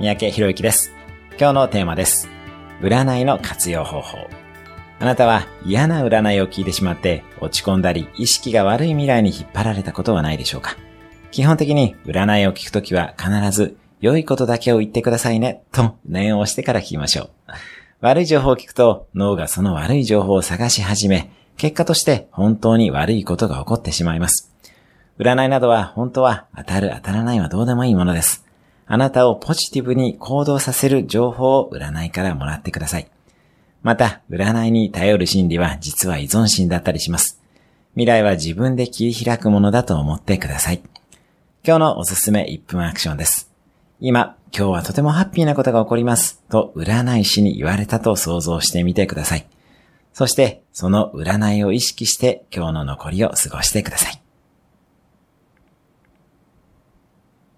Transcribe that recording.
三宅博之です。今日のテーマです。占いの活用方法。あなたは嫌な占いを聞いてしまって落ち込んだり意識が悪い未来に引っ張られたことはないでしょうか？基本的に占いを聞くときは必ず良いことだけを言ってくださいねと念を押してから聞きましょう。悪い情報を聞くと脳がその悪い情報を探し始め結果として本当に悪いことが起こってしまいます。占いなどは本当は当たる当たらないはどうでもいいものです。あなたをポジティブに行動させる情報を占いからもらってください。また、占いに頼る心理は実は依存心だったりします。未来は自分で切り開くものだと思ってください。今日のおすすめ1分アクションです。今、今日はとてもハッピーなことが起こります。と占い師に言われたと想像してみてください。そして、その占いを意識して今日の残りを過ごしてください。